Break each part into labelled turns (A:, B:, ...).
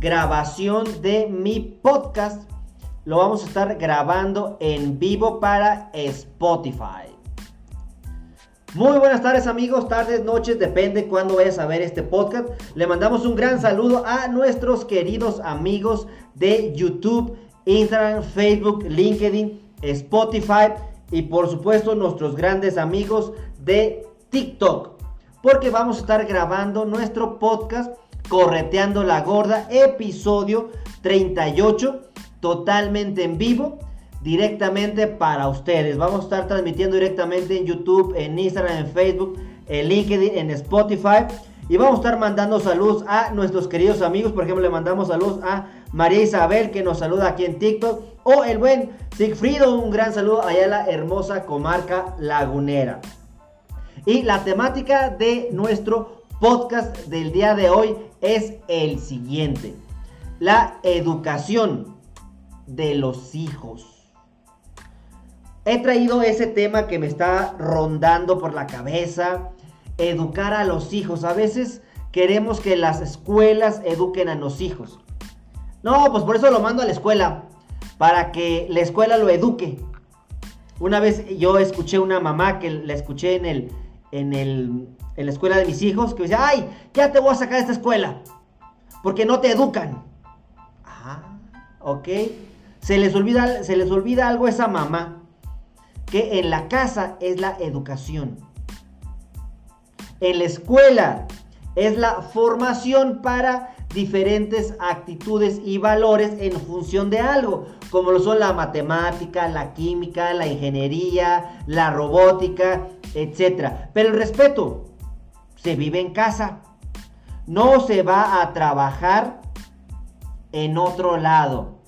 A: Grabación de mi podcast. Lo vamos a estar grabando en vivo para Spotify. Muy buenas tardes amigos, tardes, noches, depende cuándo vayas a ver este podcast. Le mandamos un gran saludo a nuestros queridos amigos de YouTube, Instagram, Facebook, LinkedIn, Spotify y por supuesto nuestros grandes amigos de TikTok. Porque vamos a estar grabando nuestro podcast Correteando la Gorda, episodio 38, totalmente en vivo, directamente para ustedes. Vamos a estar transmitiendo directamente en YouTube, en Instagram, en Facebook, en LinkedIn, en Spotify. Y vamos a estar mandando saludos a nuestros queridos amigos. Por ejemplo, le mandamos saludos a María Isabel que nos saluda aquí en TikTok. O el buen Sigfrido, un gran saludo allá en la hermosa comarca lagunera. Y la temática de nuestro podcast del día de hoy es el siguiente. La educación de los hijos. He traído ese tema que me está rondando por la cabeza. Educar a los hijos. A veces queremos que las escuelas eduquen a los hijos. No, pues por eso lo mando a la escuela. Para que la escuela lo eduque. Una vez yo escuché una mamá que la escuché en el, en el en la escuela de mis hijos que decía, ay, ya te voy a sacar de esta escuela, porque no te educan. Ah, ok. Se les olvida, se les olvida algo a esa mamá, que en la casa es la educación. En la escuela es la formación para diferentes actitudes y valores en función de algo, como lo son la matemática, la química, la ingeniería, la robótica, etc. Pero el respeto, se vive en casa. No se va a trabajar en otro lado.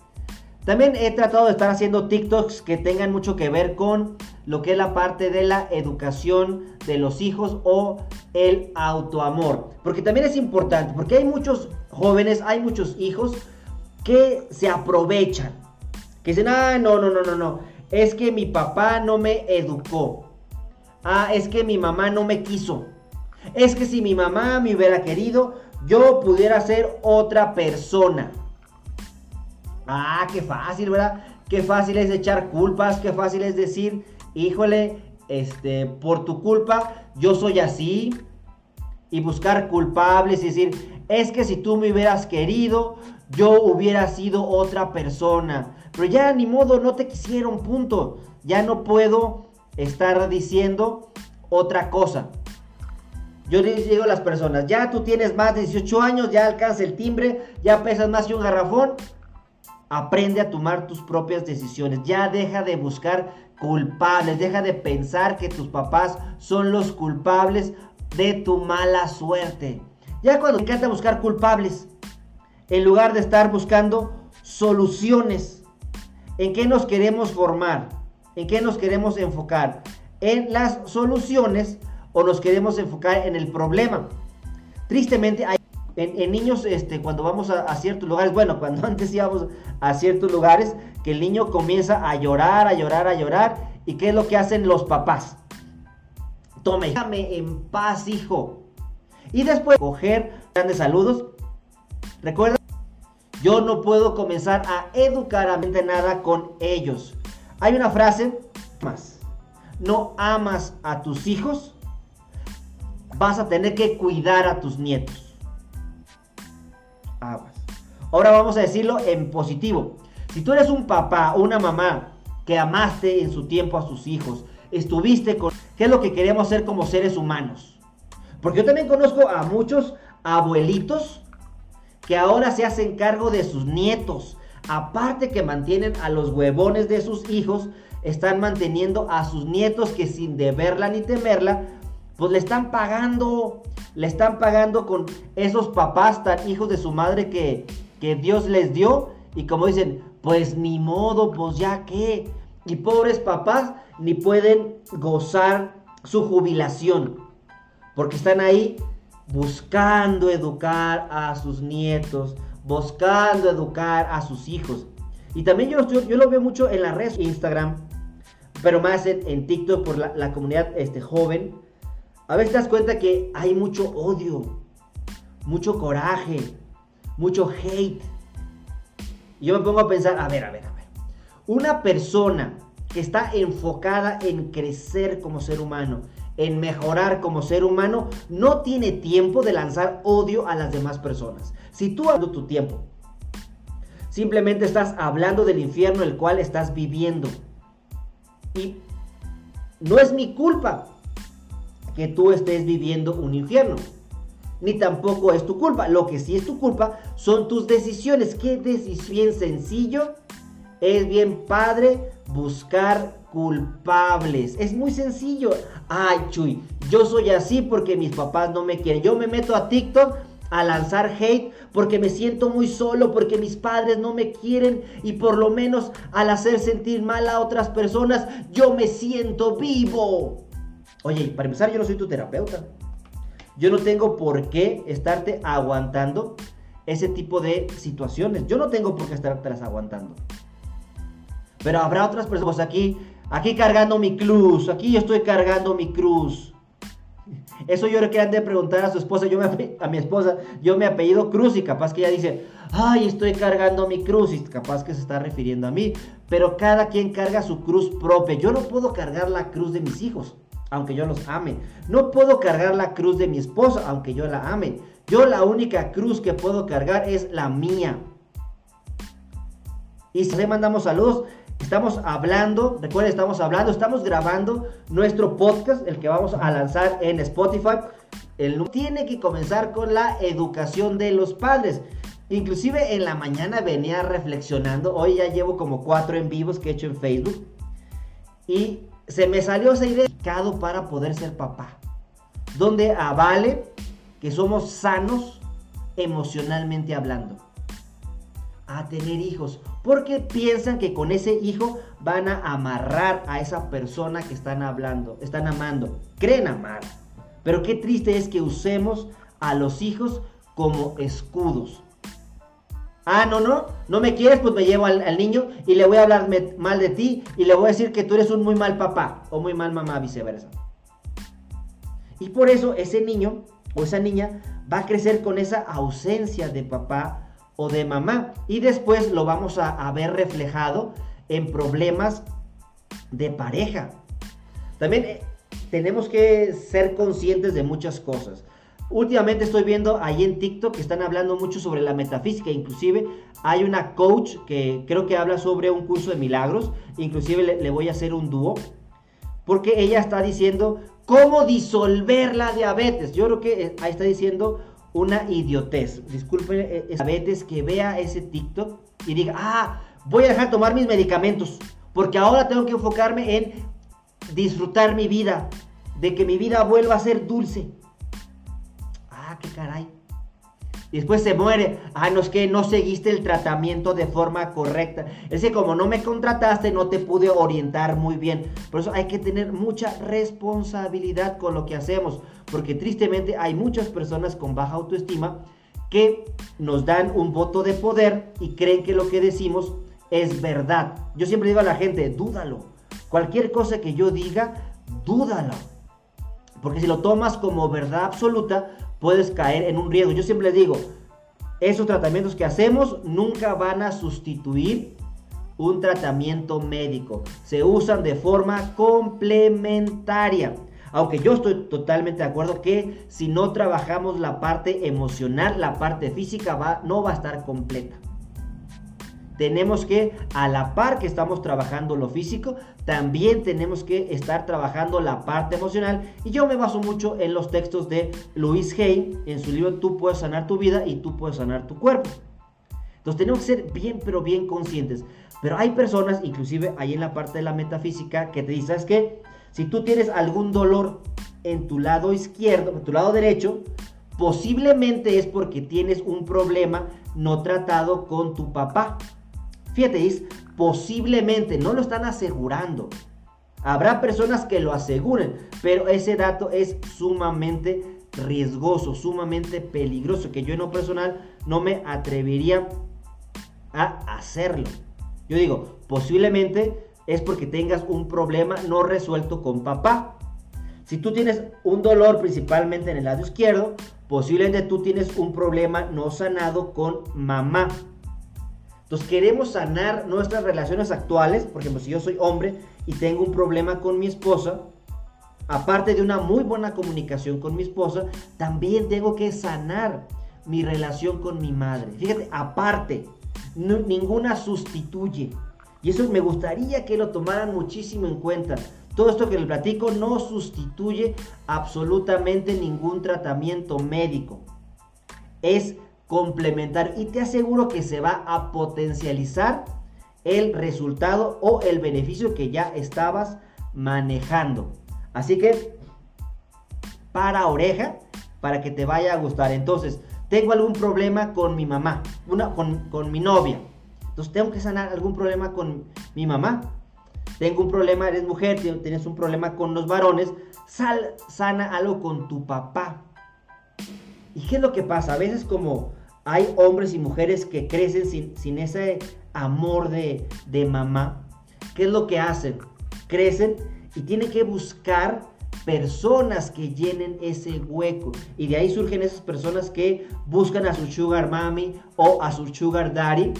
A: También he tratado de estar haciendo TikToks que tengan mucho que ver con lo que es la parte de la educación de los hijos o el autoamor. Porque también es importante, porque hay muchos jóvenes, hay muchos hijos que se aprovechan. Que dicen, ah, no, no, no, no, no. Es que mi papá no me educó. Ah, es que mi mamá no me quiso. Es que si mi mamá me hubiera querido, yo pudiera ser otra persona. Ah, qué fácil, ¿verdad? Qué fácil es echar culpas, qué fácil es decir, híjole, este, por tu culpa yo soy así. Y buscar culpables y decir, es que si tú me hubieras querido, yo hubiera sido otra persona. Pero ya ni modo, no te quisieron, punto. Ya no puedo estar diciendo otra cosa. Yo les digo a las personas, ya tú tienes más de 18 años, ya alcanza el timbre, ya pesas más que un garrafón. Aprende a tomar tus propias decisiones. Ya deja de buscar culpables. Deja de pensar que tus papás son los culpables de tu mala suerte. Ya cuando encanta buscar culpables, en lugar de estar buscando soluciones, ¿en qué nos queremos formar? ¿En qué nos queremos enfocar? En las soluciones o nos queremos enfocar en el problema. Tristemente, hay, en, niños, este, cuando vamos a, ciertos lugares, bueno, cuando antes íbamos a ciertos lugares, que el niño comienza a llorar, a llorar, a llorar, ¿y qué es lo que hacen los papás? Tome, déjame en paz, hijo. Y después, coger grandes saludos. Recuerda, yo no puedo comenzar a educar a mente nada con ellos. Hay una frase más. No amas a tus hijos, vas a tener que cuidar a tus nietos. Ahora vamos a decirlo en positivo. Si tú eres un papá o una mamá que amaste en su tiempo a sus hijos, estuviste con... ¿Qué es lo que queremos ser como seres humanos? Porque yo también conozco a muchos abuelitos que ahora se hacen cargo de sus nietos. Aparte que mantienen a los huevones de sus hijos, están manteniendo a sus nietos que sin deberla ni temerla pues le están pagando. le están pagando con esos papás tan hijos de su madre que, que Dios les dio. Y como dicen, pues ni modo, pues ya qué. Y pobres papás ni pueden gozar su jubilación. Porque están ahí buscando educar a sus nietos, buscando educar a sus hijos. Y también yo, yo, lo veo mucho en la red Instagram, pero más en, TikTok por la, comunidad este, joven. A veces te das cuenta que hay mucho odio, mucho coraje, mucho hate. Y yo me pongo a pensar, a ver, a ver, a ver. Una persona que está enfocada en crecer como ser humano, en mejorar como ser humano, no tiene tiempo de lanzar odio a las demás personas. Si tú hablas tu tiempo, simplemente estás hablando del infierno el cual estás viviendo. Y no es mi culpa que tú estés viviendo un infierno. Ni tampoco es tu culpa. Lo que sí es tu culpa son tus decisiones. ¿Qué decisión sencillo? Es bien padre buscar culpables. Es muy sencillo. Ay, Chuy, yo soy así porque mis papás no me quieren. Yo me meto a TikTok a lanzar hate porque me siento muy solo, porque mis padres no me quieren y por lo menos al hacer sentir mal a otras personas, yo me siento vivo. Oye, para empezar, yo no soy tu terapeuta. Yo no tengo por qué estarte aguantando ese tipo de situaciones. Yo no tengo por qué estarte aguantando. Pero habrá otras personas aquí, aquí cargando mi cruz, aquí yo estoy cargando mi cruz. Eso yo creo que han de preguntar a su esposa, yo me, a mi esposa, yo me apellido Cruz y capaz que ella dice, ay, estoy cargando mi cruz y capaz que se está refiriendo a mí. Pero cada quien carga su cruz propia. Yo no puedo cargar la cruz de mis hijos, aunque yo los ame. No puedo cargar la cruz de mi esposa, aunque yo la ame. Yo la única cruz que puedo cargar es la mía. Y si le mandamos saludos, Estamos hablando, recuerden, estamos hablando, estamos grabando nuestro podcast, el que vamos a lanzar en Spotify. El tiene que comenzar con la educación de los padres. Inclusive en la mañana venía reflexionando, hoy ya llevo como cuatro en vivos que he hecho en Facebook. Y se me salió esa idea para poder ser papá. Donde avale que somos sanos emocionalmente hablando. A tener hijos porque piensan que con ese hijo van a amarrar a esa persona que están hablando, están amando, creen amar. Pero qué triste es que usemos a los hijos como escudos. Ah, no, no, no me quieres, pues me llevo al, niño y le voy a hablar mal de ti y le voy a decir que tú eres un muy mal papá o muy mal mamá, viceversa. Y por eso ese niño o esa niña va a crecer con esa ausencia de papá o de mamá. Y después lo vamos a, ver reflejado en problemas de pareja. También eh, tenemos que ser conscientes de muchas cosas. Últimamente estoy viendo ahí en TikTok que están hablando mucho sobre la metafísica. Inclusive hay una coach que creo que habla sobre un curso de milagros. Inclusive le, le voy a hacer un dúo. Porque ella está diciendo cómo disolver la diabetes. Yo creo que eh, ahí está diciendo una idiotez. Disculpen, eh, diabetes que vea ese TikTok y diga, ah, voy a dejar de tomar mis medicamentos, porque ahora tengo que enfocarme en disfrutar mi vida, de que mi vida vuelva a ser dulce. Qué caray. Después se muere. Ah, no es que no seguiste el tratamiento de forma correcta. Es que como no me contrataste, no te pude orientar muy bien. Por eso hay que tener mucha responsabilidad con lo que hacemos. Porque tristemente hay muchas personas con baja autoestima que nos dan un voto de poder y creen que lo que decimos es verdad. Yo siempre digo a la gente, dúdalo. Cualquier cosa que yo diga, dúdalo. Porque si lo tomas como verdad absoluta, puedes caer en un riesgo. Yo siempre digo, esos tratamientos que hacemos nunca van a sustituir un tratamiento médico. Se usan de forma complementaria. Aunque yo estoy totalmente de acuerdo que si no trabajamos la parte emocional, la parte física no va a estar completa tenemos que, a la par que estamos trabajando lo físico, también tenemos que estar trabajando la parte emocional. Y yo me baso mucho en los textos de Luis Hay, en su libro Tú puedes sanar tu vida y tú puedes sanar tu cuerpo. Entonces tenemos que ser bien, pero bien conscientes. Pero hay personas, inclusive ahí en la parte de la metafísica, que te dicen, ¿sabes qué? Si tú tienes algún dolor en tu lado izquierdo, en tu lado derecho, posiblemente es porque tienes un problema no tratado con tu papá. Fíjate, es posiblemente, no lo están asegurando. Habrá personas que lo aseguren, pero ese dato es sumamente riesgoso, sumamente peligroso, que yo en lo personal no me atrevería a hacerlo. Yo digo, posiblemente es porque tengas un problema no resuelto con papá. Si tú tienes un dolor principalmente en el lado izquierdo, posiblemente tú tienes un problema no sanado con mamá. Entonces queremos sanar nuestras relaciones actuales, por ejemplo, si yo soy hombre y tengo un problema con mi esposa, aparte de una muy buena comunicación con mi esposa, también tengo que sanar mi relación con mi madre. Fíjate, aparte, ninguna sustituye. Y eso me gustaría que lo tomaran muchísimo en cuenta. Todo esto que les platico no sustituye absolutamente ningún tratamiento médico. Es complementar y te aseguro que se va a potencializar el resultado o el beneficio que ya estabas manejando. Así que para oreja para que te vaya a gustar. Entonces, tengo algún problema con mi mamá, una, con, con mi novia. Entonces, tengo que sanar algún problema con mi mamá. Tengo un problema, eres mujer, tienes un problema con los varones. Sal, sana algo con tu papá. ¿Y qué es lo que pasa? A veces como hay hombres y mujeres que crecen sin, ese amor de, de mamá. ¿Qué es lo que hacen? Crecen y tienen que buscar personas que llenen ese hueco. Y de ahí surgen esas personas que buscan a su sugar mami o a su sugar daddy.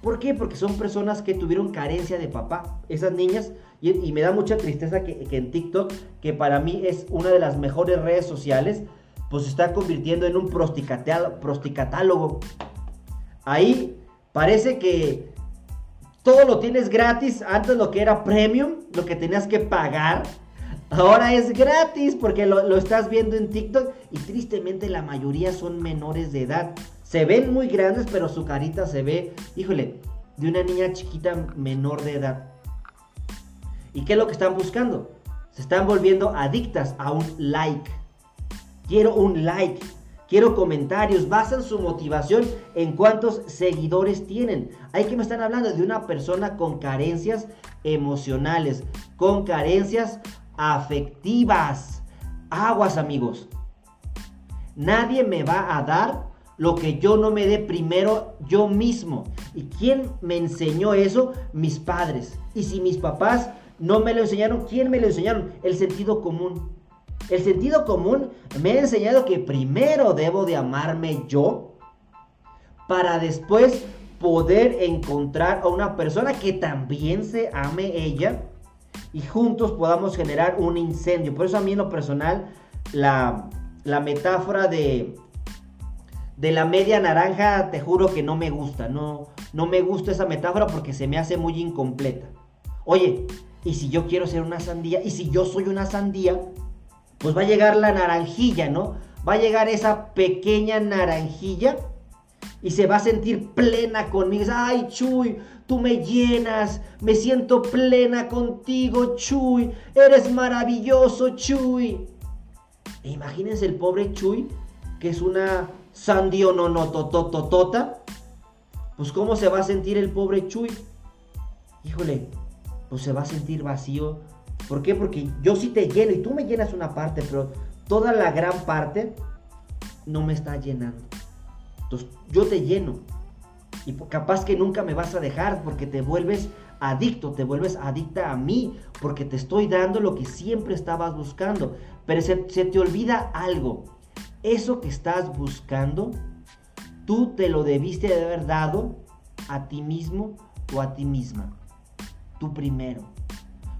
A: ¿Por qué? Porque son personas que tuvieron carencia de papá. Esas niñas, y, me da mucha tristeza que, que, en TikTok, que para mí es una de las mejores redes sociales, pues se está convirtiendo en un prosticatálogo. Ahí parece que todo lo tienes gratis. Antes lo que era premium, lo que tenías que pagar. Ahora es gratis porque lo, lo, estás viendo en TikTok y tristemente la mayoría son menores de edad. Se ven muy grandes, pero su carita se ve, híjole, de una niña chiquita menor de edad. ¿Y qué es lo que están buscando? Se están volviendo adictas a un like. Quiero un like. Quiero comentarios. Basan su motivación en cuántos seguidores tienen. Hay que me están hablando de una persona con carencias emocionales, con carencias afectivas. Aguas, amigos. Nadie me va a dar lo que yo no me dé primero yo mismo. ¿Y quién me enseñó eso? Mis padres. Y si mis papás no me lo enseñaron, ¿quién me lo enseñaron? El sentido común. El sentido común me ha enseñado que primero debo de amarme yo para después poder encontrar a una persona que también se ame ella y juntos podamos generar un incendio. Por eso a mí en lo personal la, la metáfora de, de la media naranja te juro que no me gusta. No, no me gusta esa metáfora porque se me hace muy incompleta. Oye, ¿y si yo quiero ser una sandía? ¿Y si yo soy una sandía? Pues va a llegar la naranjilla, ¿no? Va a llegar esa pequeña naranjilla y se va a sentir plena conmigo. Ay, Chuy, tú me llenas, me siento plena contigo, Chuy, eres maravilloso, Chuy. E imagínense el pobre Chuy, que es una sandio no no totototota. Pues cómo se va a sentir el pobre Chuy. Híjole, pues se va a sentir vacío, ¿Por qué? Porque yo sí te lleno y tú me llenas una parte, pero toda la gran parte no me está llenando. Entonces yo te lleno. Y capaz que nunca me vas a dejar porque te vuelves adicto, te vuelves adicta a mí, porque te estoy dando lo que siempre estabas buscando. Pero se, te olvida algo. Eso que estás buscando, tú te lo debiste de haber dado a ti mismo o a ti misma. Tú primero.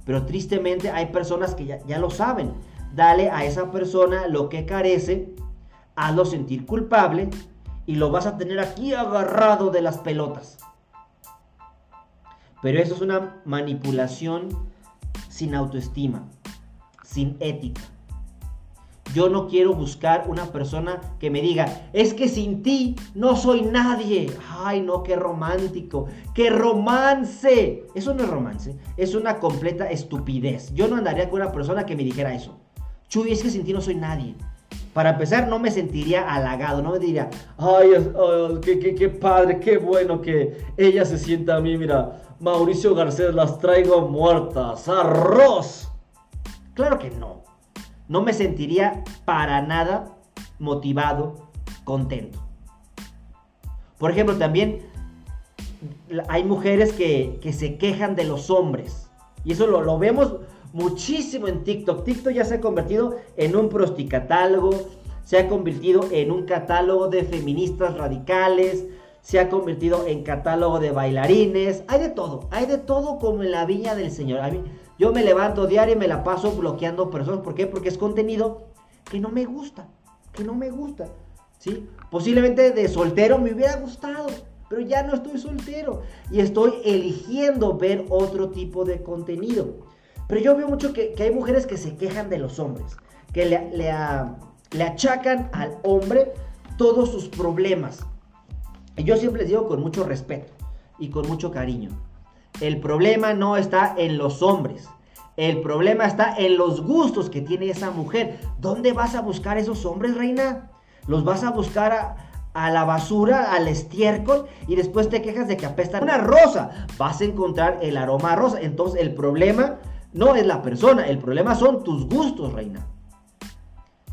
A: Pero tristemente hay personas que ya, lo saben. Dale a esa persona lo que carece, hazlo sentir culpable y lo vas a tener aquí agarrado de las pelotas. Pero eso es una manipulación sin autoestima, sin ética. Yo no quiero buscar una persona que me diga, es que sin ti no soy nadie. Ay, no, qué romántico, qué romance. Eso no es romance, es una completa estupidez. Yo no andaría con una persona que me dijera eso. Chuy, es que sin ti no soy nadie. Para empezar, no me sentiría halagado, no me diría, ay, qué, qué, padre, qué bueno que ella se sienta a mí, mira, Mauricio Garcés, las traigo muertas, arroz. Claro que no. No me sentiría para nada motivado, contento. Por ejemplo, también hay mujeres que, se quejan de los hombres. Y eso lo, lo vemos muchísimo en TikTok. TikTok ya se ha convertido en un prosticatálogo, se ha convertido en un catálogo de feministas radicales, se ha convertido en catálogo de bailarines, hay de todo, hay de todo como en la viña del Señor. A mí, yo me levanto diario y me la paso bloqueando personas, ¿por qué? Porque es contenido que no me gusta, que no me gusta, ¿sí? Posiblemente de soltero me hubiera gustado, pero ya no estoy soltero y estoy eligiendo ver otro tipo de contenido. Pero yo veo mucho que, hay mujeres que se quejan de los hombres, que le, le, achacan al hombre todos sus problemas. Y yo siempre les digo con mucho respeto y con mucho cariño. El problema no está en los hombres. El problema está en los gustos que tiene esa mujer. ¿Dónde vas a buscar esos hombres, reina? ¿Los vas a buscar a, la basura, al estiércol y después te quejas de que apesta una rosa? Vas a encontrar el aroma a rosa. Entonces el problema no es la persona, el problema son tus gustos, reina.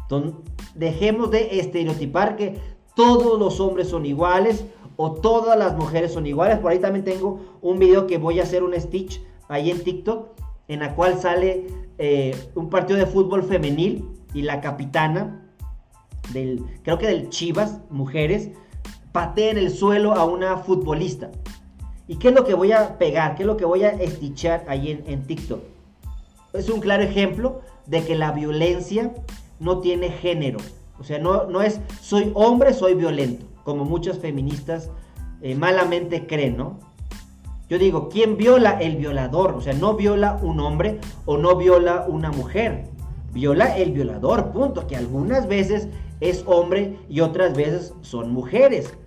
A: Entonces, dejemos de estereotipar que todos los hombres son iguales o todas las mujeres son iguales. Por ahí también tengo un video que voy a hacer un stitch ahí en TikTok, en la cual sale eh, un partido de fútbol femenil y la capitana del, creo que del Chivas, mujeres, patea en el suelo a una futbolista. ¿Y qué es lo que voy a pegar? ¿Qué es lo que voy a stitchar ahí en TikTok? es un claro ejemplo de que la violencia no tiene género. O sea, no, no es soy hombre, soy violento, como muchas feministas eh, malamente creen, ¿no? Yo digo, ¿quién viola? El violador. O sea, no viola un hombre o no viola una mujer. Viola el violador, punto. Que algunas veces es hombre y otras veces son mujeres.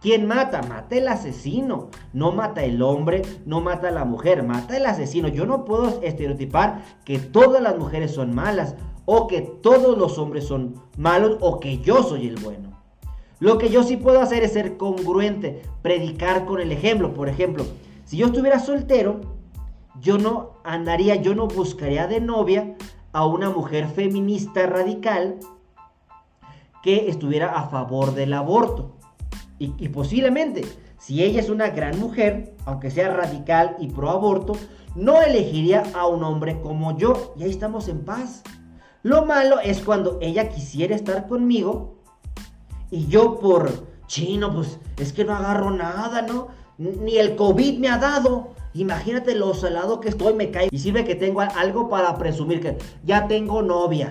A: ¿Quién mata? Mata el asesino. No mata el hombre, no mata la mujer, mata el asesino. Yo no puedo estereotipar que todas las mujeres son malas o que todos los hombres son malos o que yo soy el bueno. Lo que yo sí puedo hacer es ser congruente, predicar con el ejemplo. Por ejemplo, si yo estuviera soltero, yo no andaría, yo no buscaría de novia a una mujer feminista radical que estuviera a favor del aborto. Y, posiblemente, si ella es una gran mujer, aunque sea radical y pro aborto, no elegiría a un hombre como yo. Y ahí estamos en paz. Lo malo es cuando ella quisiera estar conmigo y yo por chino, pues es que no agarro nada, ¿no? Ni el COVID me ha dado. Imagínate lo salado que estoy, me cae. Y sirve que tengo algo para presumir que ya tengo novia.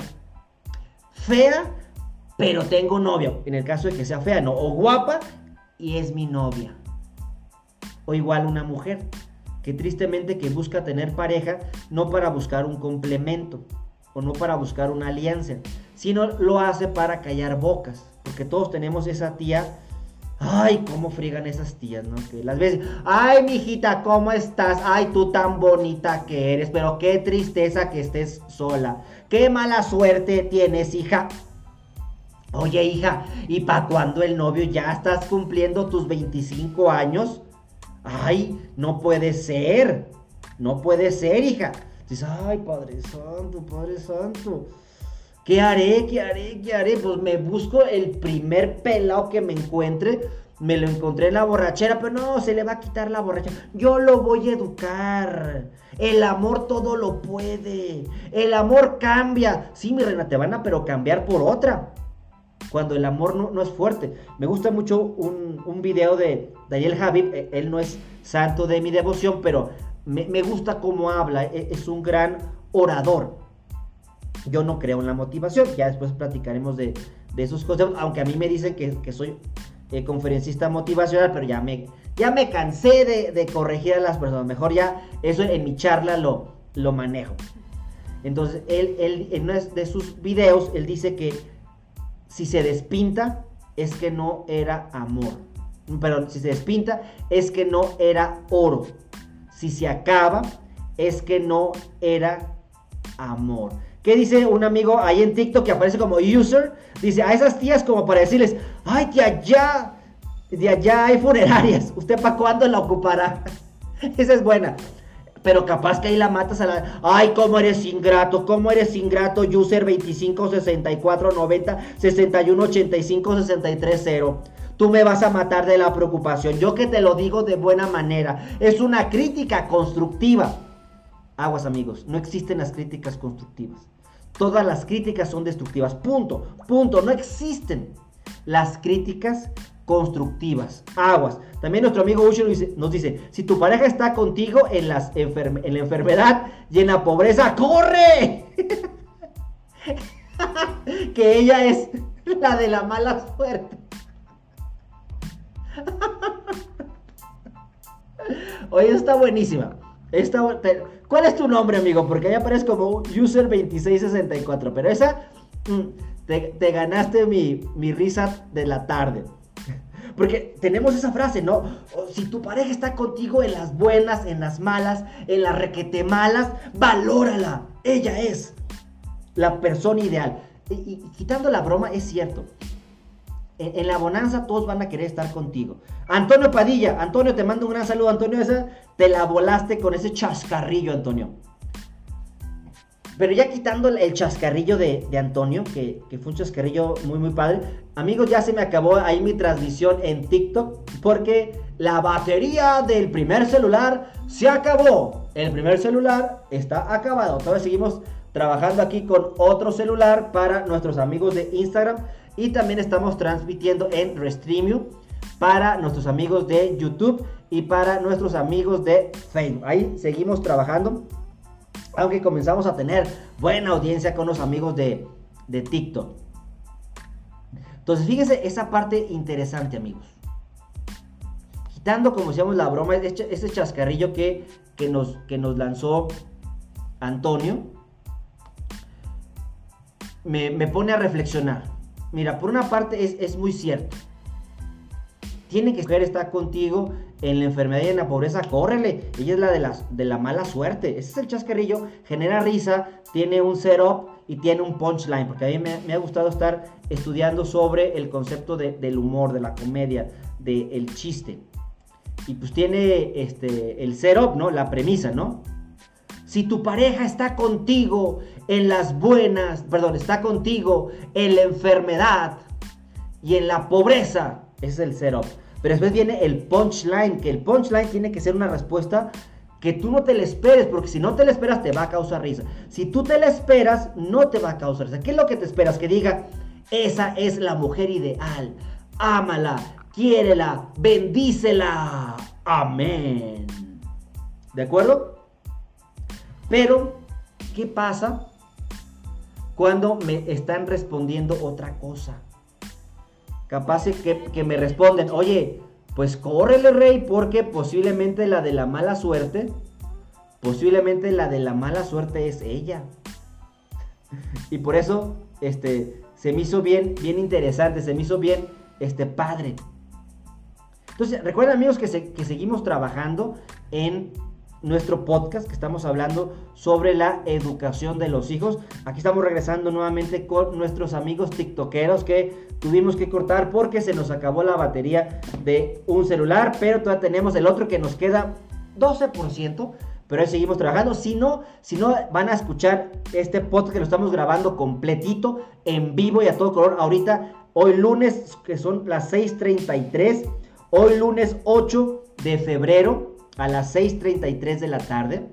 A: Fea, pero tengo novia. En el caso de que sea fea, no. O guapa y es mi novia. O igual una mujer que tristemente que busca tener pareja no para buscar un complemento o no para buscar una alianza, sino lo hace para callar bocas. Porque todos tenemos esa tía. Ay, cómo friegan esas tías, ¿no? Que las veces, ay, mijita, ¿cómo estás? Ay, tú tan bonita que eres, pero qué tristeza que estés sola. Qué mala suerte tienes, hija. Oye, hija, ¿y para cuándo el novio? ¿Ya estás cumpliendo tus 25 años? Ay, no puede ser. No puede ser, hija. Dices, ay, Padre Santo, Padre Santo. ¿Qué haré? ¿Qué haré? ¿Qué haré? Pues me busco el primer pelado que me encuentre. Me lo encontré en la borrachera, pero no, se le va a quitar la borrachera. Yo lo voy a educar. El amor todo lo puede. El amor cambia. Sí, mi reina, te van a pero cambiar por otra cuando el amor no, es fuerte. Me gusta mucho un, un video de Daniel Javib, e, él no es santo de mi devoción, pero me, gusta cómo habla, e, es un gran orador. Yo no creo en la motivación, ya después platicaremos de, esos conceptos, aunque a mí me dicen que, soy eh, conferencista motivacional, pero ya me, ya me cansé de, corregir a las personas, mejor ya eso en mi charla lo, lo manejo. Entonces, él, él en uno de sus videos, él dice que si se despinta es que no era amor. Pero si se despinta es que no era oro. Si se acaba es que no era amor. ¿Qué dice un amigo ahí en TikTok que aparece como user? Dice a esas tías como para decirles, ay, de allá, de allá hay funerarias. ¿Usted para cuándo la ocupará? Esa es buena. Pero capaz que ahí la matas a la. Ay, cómo eres ingrato, cómo eres ingrato, user 25 64 90 61 85 63 0. Tú me vas a matar de la preocupación. Yo que te lo digo de buena manera. Es una crítica constructiva. Aguas amigos, no existen las críticas constructivas. Todas las críticas son destructivas. Punto. Punto. No existen las críticas constructivas. Aguas. También nuestro amigo Ucho nos dice, si tu pareja está contigo en, en la enfermedad y en la pobreza, ¡corre! que ella es la de la mala suerte. Oye, está buenísima. ¿Cuál es tu nombre, amigo? Porque ahí aparece como user2664. Pero esa, mm, te, ganaste mi, mi risa de la tarde. Porque tenemos esa frase, ¿no? Si tu pareja está contigo en las buenas, en las malas, en las requete malas, valórala. Ella es la persona ideal. Y, quitando la broma, es cierto. En, la bonanza todos van a querer estar contigo. Antonio Padilla, Antonio, te mando un gran saludo, Antonio. Esa te la volaste con ese chascarrillo, Antonio. Pero ya quitando el chascarrillo de, Antonio, que, fue un chascarrillo muy, muy padre. Amigos, ya se me acabó ahí mi transmisión en TikTok. Porque la batería del primer celular se acabó. El primer celular está acabado. Todavía seguimos trabajando aquí con otro celular para nuestros amigos de Instagram. Y también estamos transmitiendo en Restreamio para nuestros amigos de YouTube y para nuestros amigos de Facebook. Ahí seguimos trabajando aunque comenzamos a tener buena audiencia con los amigos de, TikTok. Entonces, fíjense esa parte interesante, amigos. Quitando, como decíamos, la broma, ese chascarrillo que, que, nos, que nos lanzó Antonio, me, pone a reflexionar. Mira, por una parte es, es muy cierto. Tiene que estar contigo en la enfermedad y en la pobreza, córrele. Ella es la de, las, de la mala suerte. Ese es el chascarrillo, genera risa, tiene un setup y tiene un punchline. Porque a mí me, ha gustado estar estudiando sobre el concepto del humor, de la comedia, del chiste. Y pues tiene este, el setup, ¿no? La premisa, ¿no? Si tu pareja está contigo en las buenas, perdón, está contigo en la enfermedad y en la pobreza, es el setup. Pero después viene el punchline, que el punchline tiene que ser una respuesta que tú no te la esperes, porque si no te la esperas te va a causar risa. Si tú te la esperas, no te va a causar risa. ¿Qué es lo que te esperas? Que diga, esa es la mujer ideal. Ámala, quiérela, bendícela. Amén. ¿De acuerdo? Pero, ¿qué pasa cuando me están respondiendo otra cosa? Capaz que, me responden, oye, pues córrele rey porque posiblemente la de la mala suerte, posiblemente la de la mala suerte es ella. y por eso, este, se me hizo bien, bien interesante, se me hizo bien, este, padre. Entonces, recuerden amigos que, que seguimos trabajando en nuestro podcast que estamos hablando sobre la educación de los hijos. Aquí estamos regresando nuevamente con nuestros amigos tiktokeros que tuvimos que cortar porque se nos acabó la batería de un celular, pero todavía tenemos el otro que nos queda 12%. Pero ahí seguimos trabajando. Si no, si no, van a escuchar este podcast que lo estamos grabando completito, en vivo y a todo color. Ahorita, hoy lunes, que son las 6:33. Hoy lunes 8 de febrero a las 6.33 de la tarde.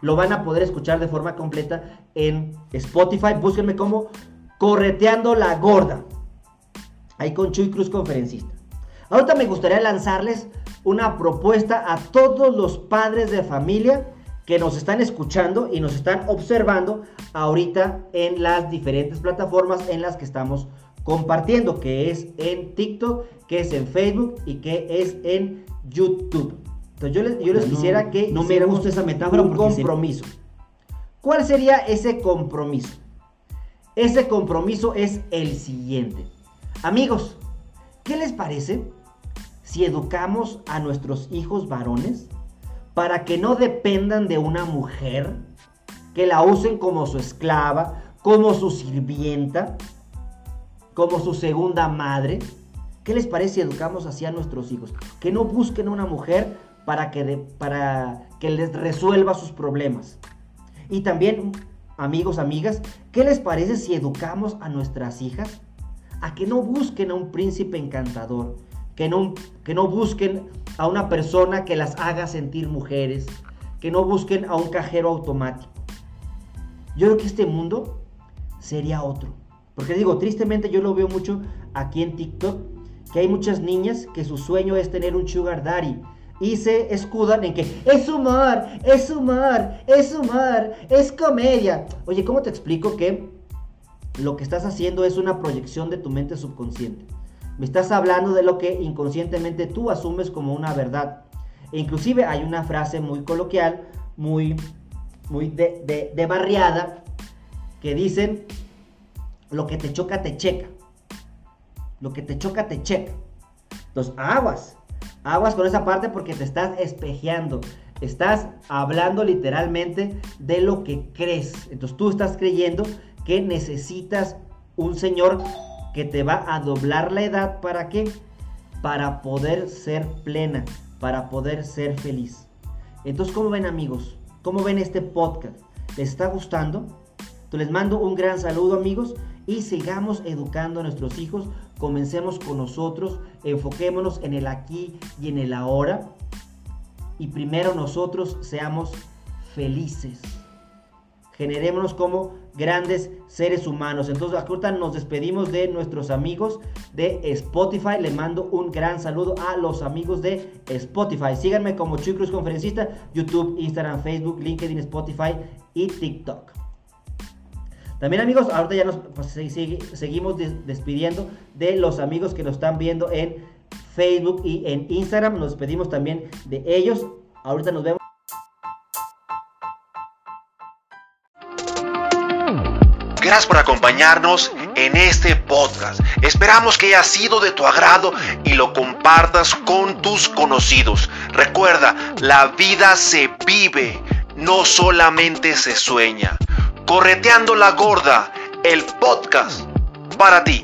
A: Lo van a poder escuchar de forma completa en Spotify. Búsquenme como Correteando la Gorda. Ahí con Chuy Cruz, conferencista. Ahorita me gustaría lanzarles una propuesta a todos los padres de familia que nos están escuchando y nos están observando ahorita en las diferentes plataformas en las que estamos compartiendo, que es en TikTok, que es en Facebook y que es en YouTube. Entonces yo les, yo les quisiera que
B: no me gusta esa metáfora
A: un compromiso. ¿Cuál sería ese compromiso? Ese compromiso es el siguiente. Amigos, ¿qué les parece si educamos a nuestros hijos varones para que no dependan de una mujer, que la usen como su esclava, como su sirvienta, como su segunda madre? ¿Qué les parece si educamos así a nuestros hijos? Que no busquen una mujer para que, para que les resuelva sus problemas. Y también, amigos, amigas, ¿qué les parece si educamos a nuestras hijas a que no busquen a un príncipe encantador, que no, que no busquen a una persona que las haga sentir mujeres, que no busquen a un cajero automático? Yo creo que este mundo sería otro. Porque digo, tristemente yo lo veo mucho aquí en TikTok, que hay muchas niñas que su sueño es tener un sugar daddy y se escudan en que es humor, es humor, es humor, es comedia. Oye, ¿cómo te explico que lo que estás haciendo es una proyección de tu mente subconsciente? Me estás hablando de lo que inconscientemente tú asumes como una verdad. E inclusive hay una frase muy coloquial, muy, muy de, de barriada, que dicen, lo que te choca, te checa. Lo que te choca, te checa. Entonces, aguas. Aguas con esa parte porque te estás espejeando. Estás hablando literalmente de lo que crees. Entonces tú estás creyendo que necesitas un Señor que te va a doblar la edad. ¿Para qué? Para poder ser plena, para poder ser feliz. Entonces, ¿cómo ven amigos? ¿Cómo ven este podcast? ¿Les está gustando? Les mando un gran saludo amigos y sigamos educando a nuestros hijos. Comencemos con nosotros, enfoquémonos en el aquí y en el ahora. Y primero nosotros seamos felices. Generémonos como grandes seres humanos. Entonces, ahorita nos despedimos de nuestros amigos de Spotify. Le mando un gran saludo a los amigos de Spotify. Síganme como Chuy Cruz Conferencista, YouTube, Instagram, Facebook, LinkedIn, Spotify y TikTok. También amigos, ahorita ya nos pues, seguimos despidiendo de los amigos que nos están viendo en Facebook y en Instagram. Nos despedimos también de ellos. Ahorita nos vemos.
C: Gracias por acompañarnos en este podcast. Esperamos que haya sido de tu agrado y lo compartas con tus conocidos. Recuerda, la vida se vive, no solamente se sueña. Correteando la Gorda, el podcast para ti.